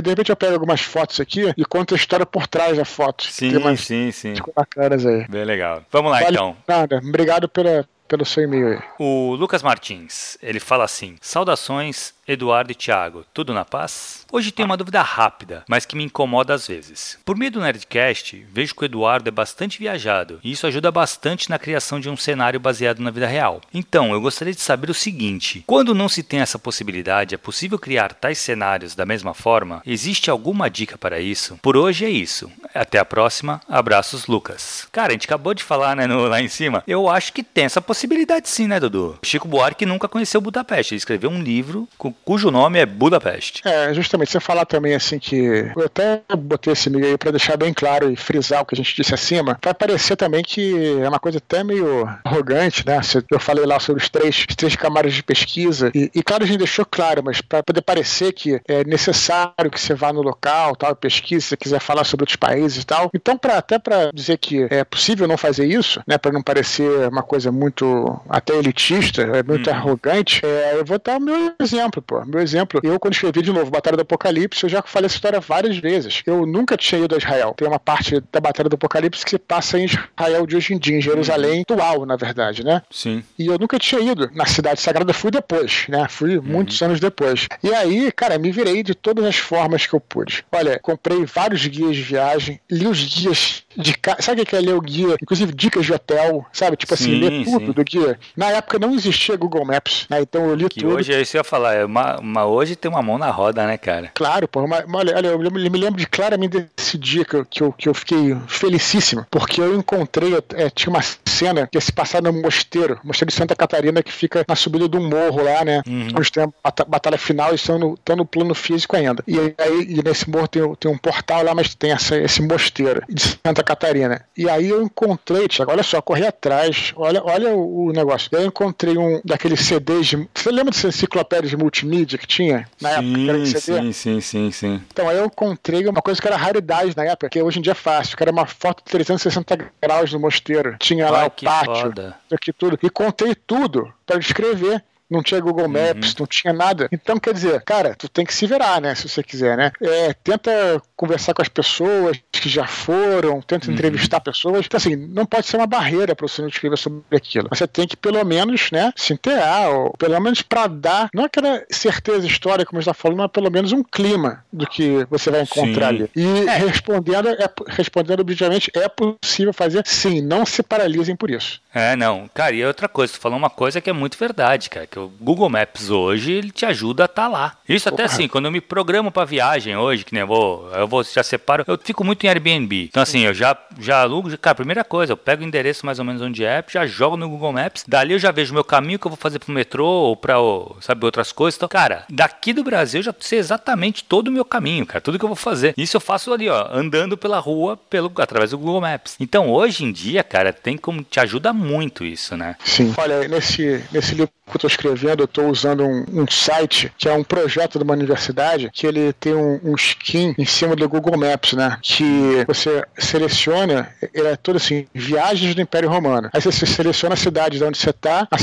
de repente eu pego algumas fotos aqui e conto a história por trás da foto. Sim, sim, sim. Bacanas aí. Bem legal. Vamos lá, vale então. Nada. Obrigado pela, pelo seu e-mail aí. O Lucas Martins, ele fala assim: Saudações, Eduardo e Thiago, tudo na paz? Hoje tem uma dúvida rápida, mas que me incomoda às vezes. Por meio do Nerdcast, vejo que o Eduardo é bastante viajado, e isso ajuda bastante na criação de um cenário baseado na vida real. Então, eu gostaria de saber o seguinte: quando não se tem essa possibilidade, é possível criar tais cenários da mesma forma? Existe alguma dica para isso? Por hoje é isso. Até a próxima. Abraços, Lucas. Cara, a gente acabou de falar, né, no, lá em cima. Eu acho que tem essa possibilidade sim, né, Dudu? Chico Buarque nunca conheceu Budapeste. Ele escreveu um livro com cujo nome é Budapeste. É, justamente, você falar também assim que. Eu até botei esse meio aí pra deixar bem claro e frisar o que a gente disse acima. Vai parecer também que é uma coisa até meio arrogante, né? Eu falei lá sobre os três, os três camadas de pesquisa. E, e claro, a gente deixou claro, mas para poder parecer que é necessário que você vá no local, tal, pesquise, se você quiser falar sobre outros países e tal. Então, pra, até para dizer que é possível não fazer isso, né? Para não parecer uma coisa muito até elitista, é muito hum. arrogante, é, eu vou dar o meu exemplo, pô. Meu exemplo, eu quando escrevi de novo Batalha do Apocalipse, eu já falei essa história várias vezes. Eu nunca tinha ido a Israel. Tem uma parte da Batalha do Apocalipse que se passa em Israel de hoje em dia, em Jerusalém, uhum. atual, na verdade, né? Sim. E eu nunca tinha ido na Cidade Sagrada, fui depois, né? Fui uhum. muitos anos depois. E aí, cara, me virei de todas as formas que eu pude. Olha, comprei vários guias de viagem, li os guias de casa. Sabe o que é ler o guia? Inclusive dicas de hotel, sabe? Tipo assim, sim, ler tudo sim. do guia. Na época não existia Google Maps, né? Então eu li que tudo. Hoje é isso que eu ia falar, é uma, uma, hoje tem uma mão na roda, né, cara? Claro, pô. Uma, olha, olha, eu me lembro de claramente desse dia que eu, que eu, que eu fiquei felicíssimo, porque eu encontrei, é, tinha uma cena que ia se passar no mosteiro, mosteiro de Santa Catarina, que fica na subida de um morro lá, né? Uhum. Onde tem a batalha final e estão no, estão no plano físico ainda. E aí, e nesse morro tem, tem um portal lá, mas tem essa, esse mosteiro de Santa Catarina. E aí eu encontrei, Tiago, olha só, corri atrás, olha, olha o, o negócio. Eu encontrei um daqueles CDs de. Você lembra dessas enciclopédias de multimídia que tinha na sim, época? Era CD? Sim, sim, sim, sim. Então aí eu encontrei uma coisa que era raridade na época, que hoje em dia é fácil, que era uma foto de 360 graus do mosteiro. Tinha Ai, lá o pátio, foda. aqui tudo. E contei tudo para descrever não tinha Google uhum. Maps, uhum. não tinha nada. Então, quer dizer, cara, tu tem que se virar, né? Se você quiser, né? É, tenta conversar com as pessoas que já foram, tenta uhum. entrevistar pessoas. Então, assim, não pode ser uma barreira para você não escrever sobre aquilo. Você tem que, pelo menos, né, se inteirar, ou pelo menos para dar, não aquela certeza histórica, como a gente está falando, mas pelo menos um clima do que você vai encontrar sim. ali. E é. respondendo, é, respondendo objetivamente, é possível fazer sim, não se paralisem por isso. É, não. Cara, e outra coisa, tu falou uma coisa que é muito verdade, cara, que o Google Maps hoje, ele te ajuda a estar tá lá. Isso até assim, quando eu me programo para viagem hoje, que nem eu vou, eu vou, já separo, eu fico muito em Airbnb. Então assim, eu já, já alugo, cara, primeira coisa, eu pego o endereço mais ou menos onde é, já jogo no Google Maps, dali eu já vejo o meu caminho que eu vou fazer pro metrô ou pra, sabe, outras coisas. Então, cara, daqui do Brasil eu já sei exatamente todo o meu caminho, cara, tudo que eu vou fazer. Isso eu faço ali, ó, andando pela rua, pelo, através do Google Maps. Então, hoje em dia, cara, tem como, te ajuda muito isso, né? Sim. Olha, nesse, nesse livro que eu estou escrevendo, eu estou usando um, um, site que é um projeto de uma universidade que ele tem um, um skin em cima do Google Maps, né? Que você seleciona, ele é todo assim, viagens do Império Romano. Aí você seleciona a cidade de onde você está, a,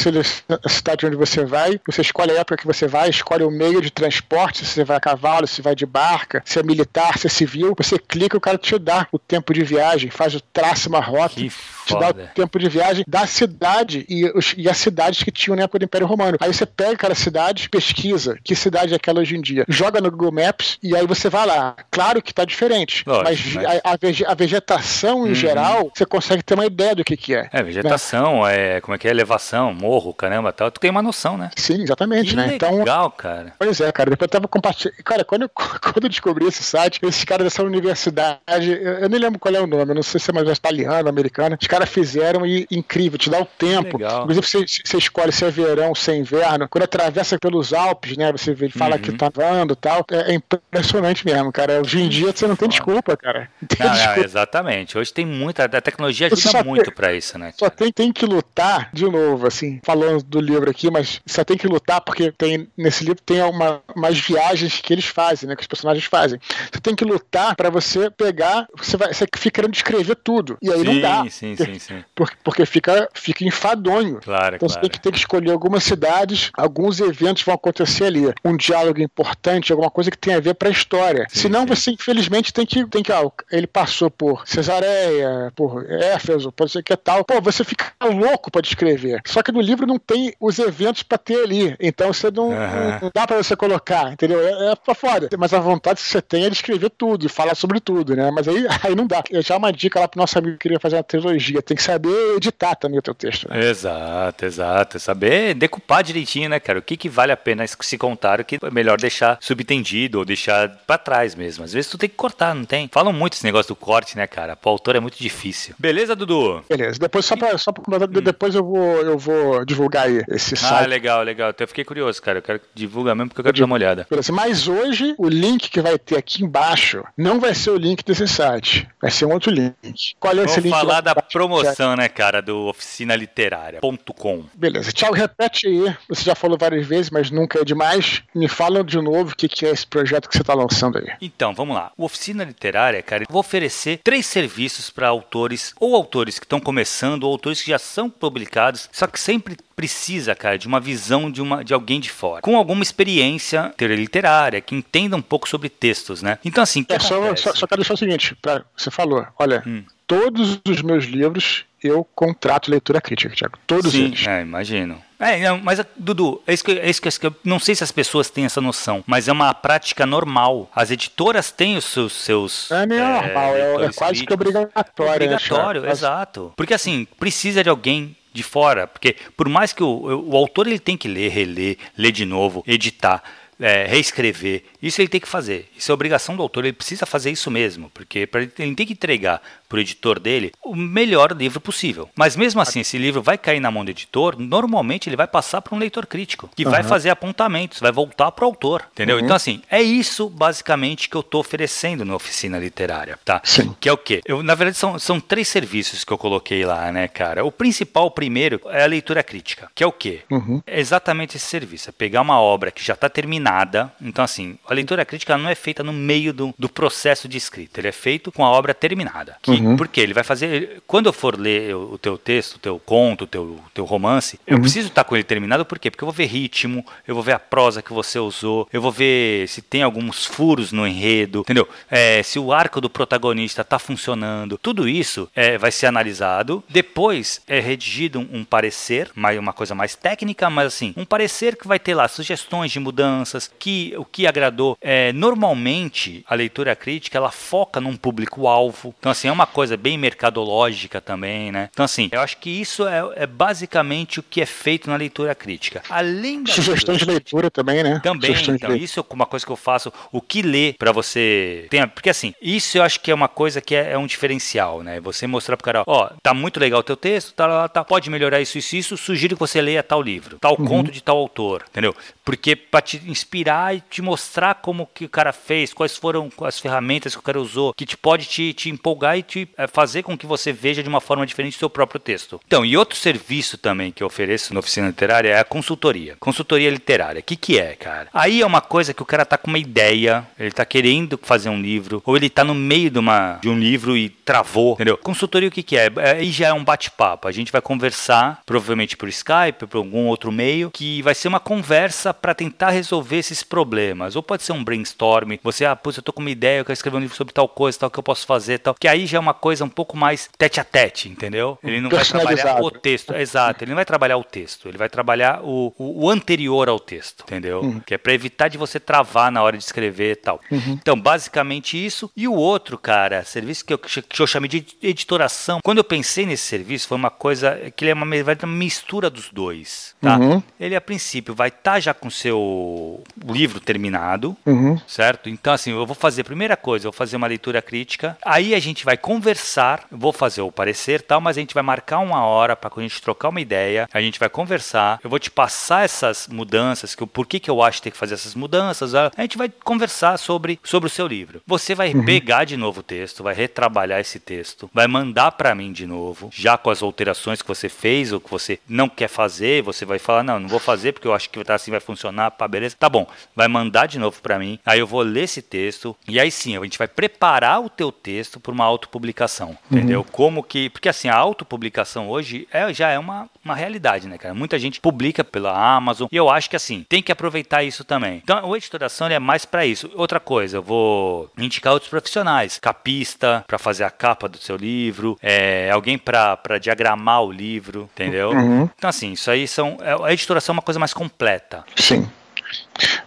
a cidade onde você vai, você escolhe a época que você vai, escolhe o meio de transporte, se você vai a cavalo, se vai de barca, se é militar, se é civil. Você clica, o cara te dá o tempo de viagem, faz o traço, uma rota. Te dá o tempo de viagem da cidade e, os, e as cidades que tinham na época do Império Romano. Aí você pega aquela cidade, pesquisa que cidade é aquela hoje em dia, joga no Google Maps e aí você vai lá. Claro que tá diferente, Lógico, mas. A, a, vegetação em uhum. geral, você consegue ter uma ideia do que que é. É, vegetação, né? é, como é que é, elevação, morro, caramba, tal. Tu tem uma noção, né? Sim, exatamente, que né? Legal, então, legal, cara. Pois é, cara. Depois eu tava compartilhando. Cara, quando eu, quando eu descobri esse site, esses caras dessa universidade, eu, eu nem lembro qual é o nome, eu não sei se é mais italiano, americana, os caras fizeram e incrível, te dá o tempo. Inclusive, você, você escolhe se é verão, se é inverno. Quando atravessa pelos Alpes, né? Você vê, ele fala uhum. que tá andando e tal. É, é, impressionante mesmo, cara. Hoje em dia você não tem desculpa, cara. Não tem não. Não, exatamente. Hoje tem muita. A tecnologia ajuda muito para isso, né? Só tem, tem que lutar, de novo, assim, falando do livro aqui, mas só tem que lutar porque tem nesse livro tem uma, umas viagens que eles fazem, né? Que os personagens fazem. Você tem que lutar para você pegar. Você, vai, você fica querendo descrever tudo. E aí sim, não dá. Sim, sim, sim. Porque, porque fica, fica enfadonho. Claro, então claro. você tem que ter que escolher algumas cidades, alguns eventos vão acontecer ali. Um diálogo importante, alguma coisa que tem a ver para a história. Sim, Senão sim. você, infelizmente, tem que. Tem que ah, ele passou por Cesareia, por Éfeso, pode ser que é tal. Pô, você fica louco para descrever. Só que no livro não tem os eventos para ter ali. Então você não, uhum. não dá para você colocar, entendeu? É, é pra fora. Mas a vontade que você tem é de escrever tudo e falar sobre tudo, né? Mas aí, aí não dá. Eu já uma dica lá pro nosso amigo que queria fazer uma trilogia. Tem que saber editar também o teu texto. Né? Exato, exato. Saber decupar direitinho, né, cara? O que, que vale a pena se contar, o que é melhor deixar subentendido ou deixar para trás mesmo. Às vezes tu tem que cortar, não tem? Falam muito esse negócio do corte, né, cara? Pro autor é muito difícil. Beleza, Dudu? Beleza. Depois, só pra, só pra hum. depois eu vou, eu vou divulgar aí esse ah, site. Ah, legal, legal. Então eu fiquei curioso, cara. Eu quero divulgar mesmo porque eu quero eu dar uma olhada. Beleza. Mas hoje, o link que vai ter aqui embaixo não vai ser o link desse site. Vai ser um outro link. Qual é Vamos esse link? Vamos falar da promoção, né, cara, do oficinaliterária.com. Beleza. Tchau, repete aí. Você já falou várias vezes, mas nunca é demais. Me fala de novo o que, que é esse projeto que você está lançando aí. Então, vamos lá. O Oficina Literária, cara, eu vou oferecer três serviços para autores, ou autores que estão começando, ou autores que já são publicados, só que sempre precisa, cara, de uma visão de, uma, de alguém de fora, com alguma experiência teoria literária, que entenda um pouco sobre textos, né? Então, assim, é, só, só, só, quero deixar o seguinte, pra, você falou, olha, hum. todos os meus livros eu contrato leitura crítica, Tiago. Todos Sim, eles. É, imagino. É, não, mas, Dudu, é isso, que, é isso que eu não sei se as pessoas têm essa noção, mas é uma prática normal. As editoras têm os seus. seus é é, normal, é, é quase que obrigatório. Obrigatório, né, exato. Porque assim, precisa de alguém de fora, porque por mais que o, o autor ele tem que ler, reler, ler de novo, editar é, reescrever. Isso ele tem que fazer. Isso é obrigação do autor. Ele precisa fazer isso mesmo, porque ele tem que entregar para o editor dele o melhor livro possível. Mas mesmo assim, esse livro vai cair na mão do editor. Normalmente ele vai passar para um leitor crítico que uhum. vai fazer apontamentos, vai voltar para o autor, entendeu? Uhum. Então assim, é isso basicamente que eu estou oferecendo na oficina literária, tá? Sim. Que é o quê? Eu, na verdade são, são três serviços que eu coloquei lá, né, cara? O principal, o primeiro, é a leitura crítica, que é o quê? Uhum. É exatamente esse serviço. É pegar uma obra que já está terminada. Então, assim, a leitura crítica não é feita no meio do, do processo de escrita, ele é feito com a obra terminada. Que, uhum. Porque ele vai fazer. Quando eu for ler o teu texto, o teu conto, o teu, teu romance, uhum. eu preciso estar com ele terminado, por quê? Porque eu vou ver ritmo, eu vou ver a prosa que você usou, eu vou ver se tem alguns furos no enredo, entendeu? É, se o arco do protagonista está funcionando. Tudo isso é, vai ser analisado. Depois é redigido um, um parecer, uma coisa mais técnica, mas assim, um parecer que vai ter lá sugestões de mudanças que o que agradou é normalmente a leitura crítica ela foca num público alvo. Então assim é uma coisa bem mercadológica também, né? Então assim eu acho que isso é, é basicamente o que é feito na leitura crítica. Além da sugestões de leitura também, né? Também. então isso é uma coisa que eu faço. O que ler para você tem, porque assim isso eu acho que é uma coisa que é, é um diferencial, né? Você mostrar pro cara, ó, tá muito legal o teu texto, tá, tá, pode melhorar isso, isso, isso. Sugiro que você leia tal livro, tal uhum. conto de tal autor, entendeu? Porque para te inspirar e te mostrar como que o cara fez, quais foram as ferramentas que o cara usou, que te pode te, te empolgar e te é, fazer com que você veja de uma forma diferente o seu próprio texto. Então, e outro serviço também que eu ofereço na oficina literária é a consultoria. Consultoria literária. O que, que é, cara? Aí é uma coisa que o cara tá com uma ideia, ele tá querendo fazer um livro, ou ele tá no meio de, uma, de um livro e travou, entendeu? Consultoria o que, que é? é aí já é um bate-papo. A gente vai conversar, provavelmente por Skype, por algum outro meio, que vai ser uma conversa para tentar resolver esses problemas. Ou pode ser um brainstorm, você, ah, putz, eu tô com uma ideia, eu quero escrever um livro sobre tal coisa, tal que eu posso fazer, tal. Que aí já é uma coisa um pouco mais tete a tete, entendeu? Ele não vai trabalhar o texto, exato, ele não vai trabalhar o texto, ele vai trabalhar o, o, o anterior ao texto, entendeu? Uhum. Que é para evitar de você travar na hora de escrever e tal. Uhum. Então, basicamente isso. E o outro, cara, serviço que eu, que eu chamei de editoração, quando eu pensei nesse serviço, foi uma coisa que ele é uma, uma mistura dos dois, tá? Uhum. Ele, a princípio, vai estar tá já com seu livro terminado, uhum. certo? Então, assim, eu vou fazer a primeira coisa, eu vou fazer uma leitura crítica, aí a gente vai conversar, vou fazer o parecer tal, mas a gente vai marcar uma hora para a gente trocar uma ideia, a gente vai conversar, eu vou te passar essas mudanças, que, por que, que eu acho que tem que fazer essas mudanças, a gente vai conversar sobre, sobre o seu livro. Você vai uhum. pegar de novo o texto, vai retrabalhar esse texto, vai mandar para mim de novo, já com as alterações que você fez ou que você não quer fazer, você vai falar, não, não vou fazer porque eu acho que tá assim vai funcionar, pá, beleza? Tá bom, vai mandar de novo para mim, aí eu vou ler esse texto e aí sim, a gente vai preparar o teu texto para uma autopublicação, uhum. entendeu? Como que, porque assim, a autopublicação hoje é, já é uma, uma realidade, né, cara? Muita gente publica pela Amazon e eu acho que assim, tem que aproveitar isso também. Então, a editoração é mais para isso. Outra coisa, eu vou indicar outros profissionais, capista para fazer a capa do seu livro, é, alguém para diagramar o livro, entendeu? Uhum. Então assim, isso aí são é, a editoração é uma coisa mais completa. Sim.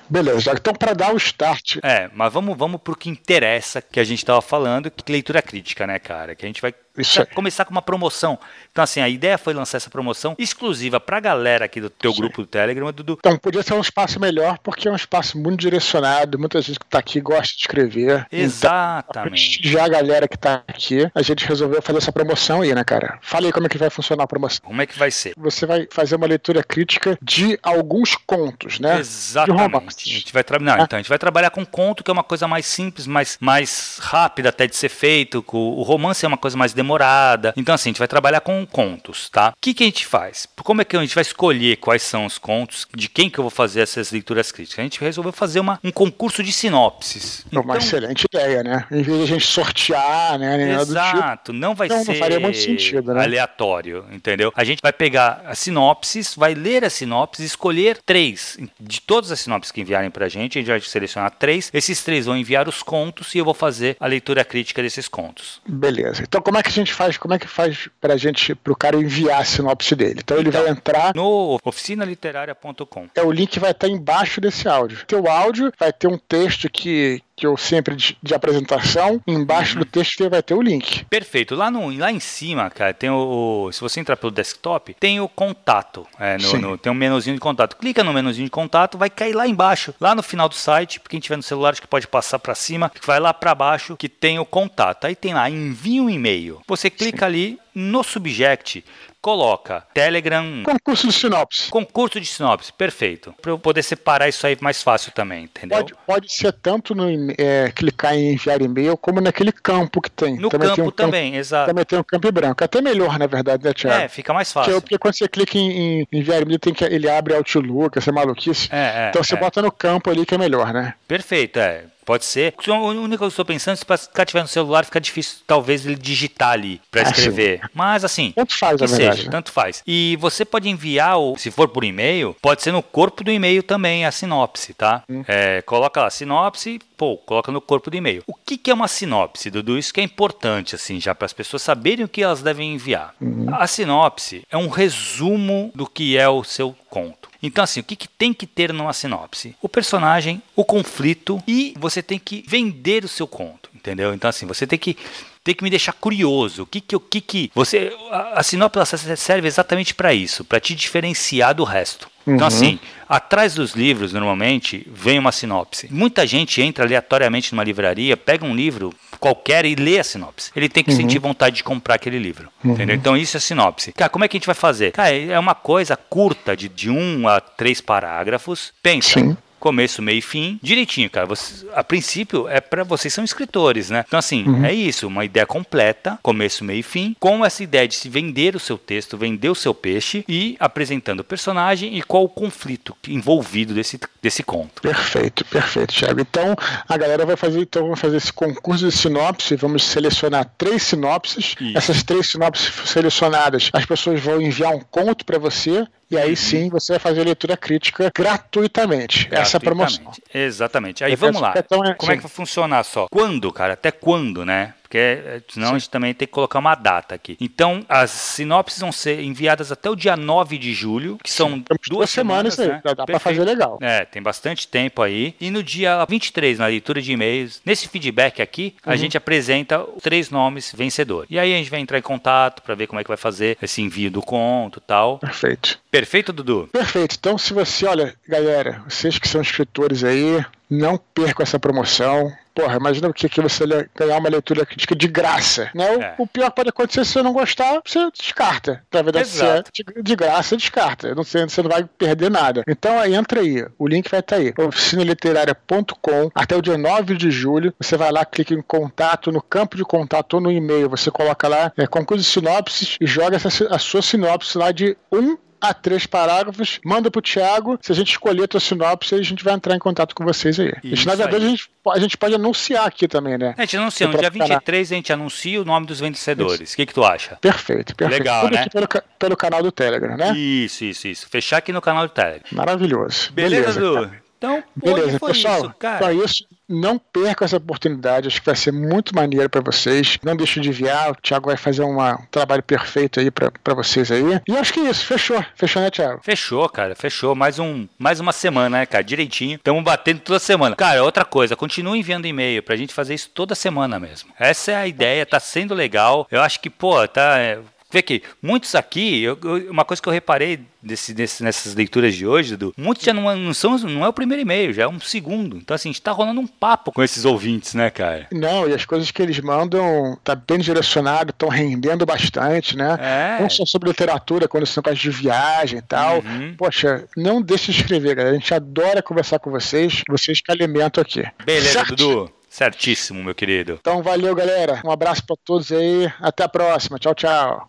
Beleza, então para dar o start. É, mas vamos, vamos pro que interessa que a gente tava falando, que leitura crítica, né, cara? Que a gente vai Isso aí. começar com uma promoção. Então, assim, a ideia foi lançar essa promoção exclusiva pra galera aqui do teu Sim. grupo do Telegram, Dudu. Então podia ser um espaço melhor, porque é um espaço muito direcionado. Muita gente que tá aqui gosta de escrever. Então, Exatamente. prestigiar a galera que tá aqui, a gente resolveu fazer essa promoção aí, né, cara? Fala aí como é que vai funcionar a promoção. Como é que vai ser? Você vai fazer uma leitura crítica de alguns contos, né? Exatamente. A gente vai tra... Não, Ah. então, a gente vai trabalhar com conto, que é uma coisa mais simples, mais, mais rápida até de ser feito. O romance é uma coisa mais demorada. Então, assim, a gente vai trabalhar com contos, tá? O que, que a gente faz? Como é que a gente vai escolher quais são os contos, de quem que eu vou fazer essas leituras críticas? A gente resolveu fazer uma, um concurso de sinopses. É uma excelente ideia, né? Em vez de a gente sortear, né? Nem tipo. Exato, não vai Não, não ser faria muito sentido, né? aleatório, entendeu? A gente vai pegar as sinopses, vai ler as sinopses, escolher três. De todas as sinopses que enviarem pra gente, a gente vai selecionar três. Esses três vão enviar os contos e eu vou fazer a leitura crítica desses contos. Beleza. Então como é que a gente faz? Como é que faz pra gente, pro cara enviar a sinopse dele? Então ele Então. vai entrar. No oficinaliteraria.com. É, o link vai estar embaixo desse áudio. Teu áudio vai ter um texto que, que eu sempre de, de apresentação. Embaixo Uhum. do texto vai ter o link. Perfeito. Lá, no, lá em cima, cara, tem o. o- Se você entrar pelo desktop, tem o contato. É, no- Sim. no- tem um menuzinho de contato. Clica no menuzinho de contato, vai cair lá embaixo, lá no final do site. Quem tiver no celular, acho que pode passar para cima. Vai lá para baixo que tem o contato. Aí tem lá, envia um e-mail. Você clica ali no subject, coloca Telegram. Concurso de sinopse. Concurso de sinopse, perfeito. Para eu poder separar isso aí mais fácil também, entendeu? Pode, pode ser tanto no é, clicar em enviar e-mail, como naquele campo que tem. no tem campo um também, exato. Também tem um campo branco. É até melhor, na verdade, né, Thiago? É, fica mais Porque, fácil. porque quando você clica em, em enviar e-mail, tem que, ele abre Outlook, essa maluquice. É, é, então você é. bota no campo ali que é melhor, né? Perfeito, é. Pode ser. A única coisa que eu estou pensando é se o cara tiver no celular, fica difícil talvez ele digitar ali para Ah, escrever. Mas assim, Tanto faz, que na verdade. seja, né? tanto faz. E você pode enviar, o- se for por e-mail, pode ser no corpo do e-mail também a sinopse, tá? Hum. É, coloca lá sinopse, pô, coloca no corpo do e-mail. O que, que é uma sinopse, Dudu? Isso que é importante, assim, já para as pessoas saberem o que elas devem enviar. Uhum. A sinopse é um resumo do que é o seu conto. Então, assim, o que, que tem que ter numa sinopse? O personagem, o conflito e você tem que vender o seu conto, entendeu? Então, assim, você tem que tem que me deixar curioso. O que que o que que você a, a sinopse serve exatamente para isso, para te diferenciar do resto. Então, Uhum. assim, atrás dos livros, normalmente, vem uma sinopse. Muita gente entra aleatoriamente numa livraria, pega um livro qualquer e lê a sinopse. Ele tem que sentir vontade de comprar aquele livro. Entendeu? Então, isso é sinopse. Cara, como é que a gente vai fazer? Cara, é uma coisa curta, de, de um a três parágrafos. Pensa. Sim. Começo, meio e fim, direitinho, cara. Você, a princípio é para vocês são escritores, né? Então assim, é isso, uma ideia completa, começo, meio e fim, com essa ideia de se vender o seu texto, vender o seu peixe e apresentando o personagem e qual o conflito envolvido desse, desse conto. Perfeito, perfeito, Thiago. Então a galera vai fazer, então, vai fazer esse concurso de sinopse. Vamos selecionar três sinopses. Isso. Essas três sinopses selecionadas, as pessoas vão enviar um conto para você. E Uhum. aí sim você vai fazer a leitura crítica gratuitamente. Essa é a promoção. Gratuitamente. Exatamente. Aí Eu vamos lá. que é- Como é que vai funcionar só? Quando, cara? Até quando, né? Porque é, senão a gente também tem que colocar uma data aqui. Então, as sinopses vão ser enviadas até o dia 9 de julho, que são Temos duas semanas, aí. né? Dá, dá pra Perfeito. fazer legal. É, tem bastante tempo aí. E no dia 23, na leitura de e-mails, nesse feedback aqui, Uhum. a gente apresenta os três nomes vencedores. E aí a gente vai entrar em contato para ver como é que vai fazer esse envio do conto e tal. Perfeito. Perfeito, Dudu? Perfeito. Então, se você, olha, galera, vocês que são escritores aí, não percam essa promoção. Porra, imagina o que você ganhar uma leitura crítica de graça, né? O, É. o pior que pode acontecer se você não gostar, você descarta. Na verdade, se é Exato. de, de graça, descarta. Não sei, você não vai perder nada. Então, aí, entra aí. O link vai estar aí. oficinaliteraria.com até o dia 9 de julho. Você vai lá, clica em contato, no campo de contato ou no e-mail. Você coloca lá é, concurso de sinopses e joga essa, a sua sinopse lá de um a três parágrafos, manda pro Thiago. Se a gente escolher a tua sinopse, a gente vai entrar em contato com vocês aí. Isso, na verdade, a gente, a gente pode anunciar aqui também, né? A gente anuncia, no dia próprio canal. 23 a gente anuncia o nome dos vencedores. O que, que tu acha? Perfeito, perfeito. Legal, Tudo né? aqui pelo, pelo canal do Telegram, né? Isso, isso, isso. Fechar aqui no canal do Telegram. Maravilhoso. Beleza, cara. Dudu? Então, Beleza, foi pessoal. isso, cara. Então é isso. Não perca essa oportunidade, acho que vai ser muito maneiro para vocês. Não deixe de enviar, o Thiago vai fazer uma, um trabalho perfeito aí para vocês aí. E acho que é isso, fechou. Fechou, né, Thiago? Fechou, cara, fechou. Mais, um, mais uma semana, né, cara? Direitinho. Estamos batendo toda semana. Cara, outra coisa, continue enviando e-mail pra gente fazer isso toda semana mesmo. Essa é a ideia, tá sendo legal. Eu acho que, pô, tá. É, Vê que muitos aqui, eu, eu, uma coisa que eu reparei desse, desse, nessas leituras de hoje, Dudu, muitos já não, não, são, não é o primeiro e-mail, já é um segundo. Então, assim, a gente tá rolando um papo com esses ouvintes, né, cara? Não, e as coisas que eles mandam tá bem direcionado, estão rendendo bastante, né? É. Não só sobre literatura, quando são casos de viagem e tal. Uhum. Poxa, não deixe de escrever, galera. A gente adora conversar com vocês, vocês que alimentam aqui. Beleza, certo? Dudu. Certíssimo, meu querido. Então valeu, galera. Um abraço para todos aí. Até a próxima. Tchau, tchau.